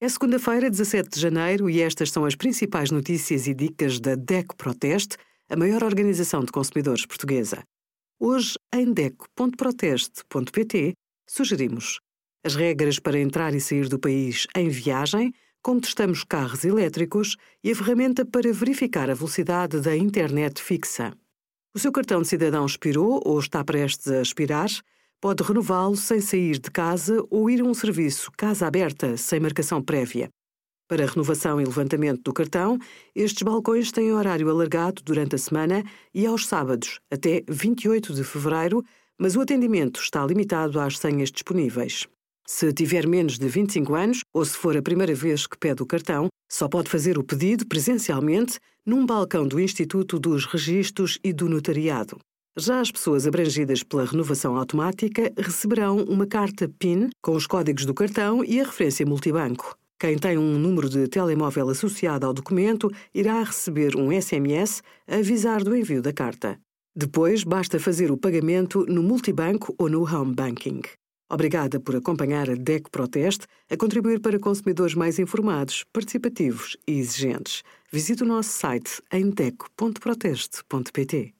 É segunda-feira, 17 de janeiro, e estas são as principais notícias e dicas da DECO Proteste, a maior organização de consumidores portuguesa. Hoje, em DECO.proteste.pt, sugerimos as regras para entrar e sair do país em viagem, como testamos carros elétricos e a ferramenta para verificar a velocidade da internet fixa. O seu cartão de cidadão expirou ou está prestes a expirar? Pode renová-lo sem sair de casa ou ir a um serviço casa aberta sem marcação prévia. Para renovação e levantamento do cartão, estes balcões têm horário alargado durante a semana e aos sábados, até 28 de fevereiro, mas o atendimento está limitado às senhas disponíveis. Se tiver menos de 25 anos ou se for a primeira vez que pede o cartão, só pode fazer o pedido presencialmente num balcão do Instituto dos Registros e do Notariado. Já as pessoas abrangidas pela renovação automática receberão uma carta PIN com os códigos do cartão e a referência multibanco. Quem tem um número de telemóvel associado ao documento irá receber um SMS a avisar do envio da carta. Depois, basta fazer o pagamento no multibanco ou no home banking. Obrigada por acompanhar a DEC Proteste a contribuir para consumidores mais informados, participativos e exigentes. Visite o nosso site em deco.proteste.pt.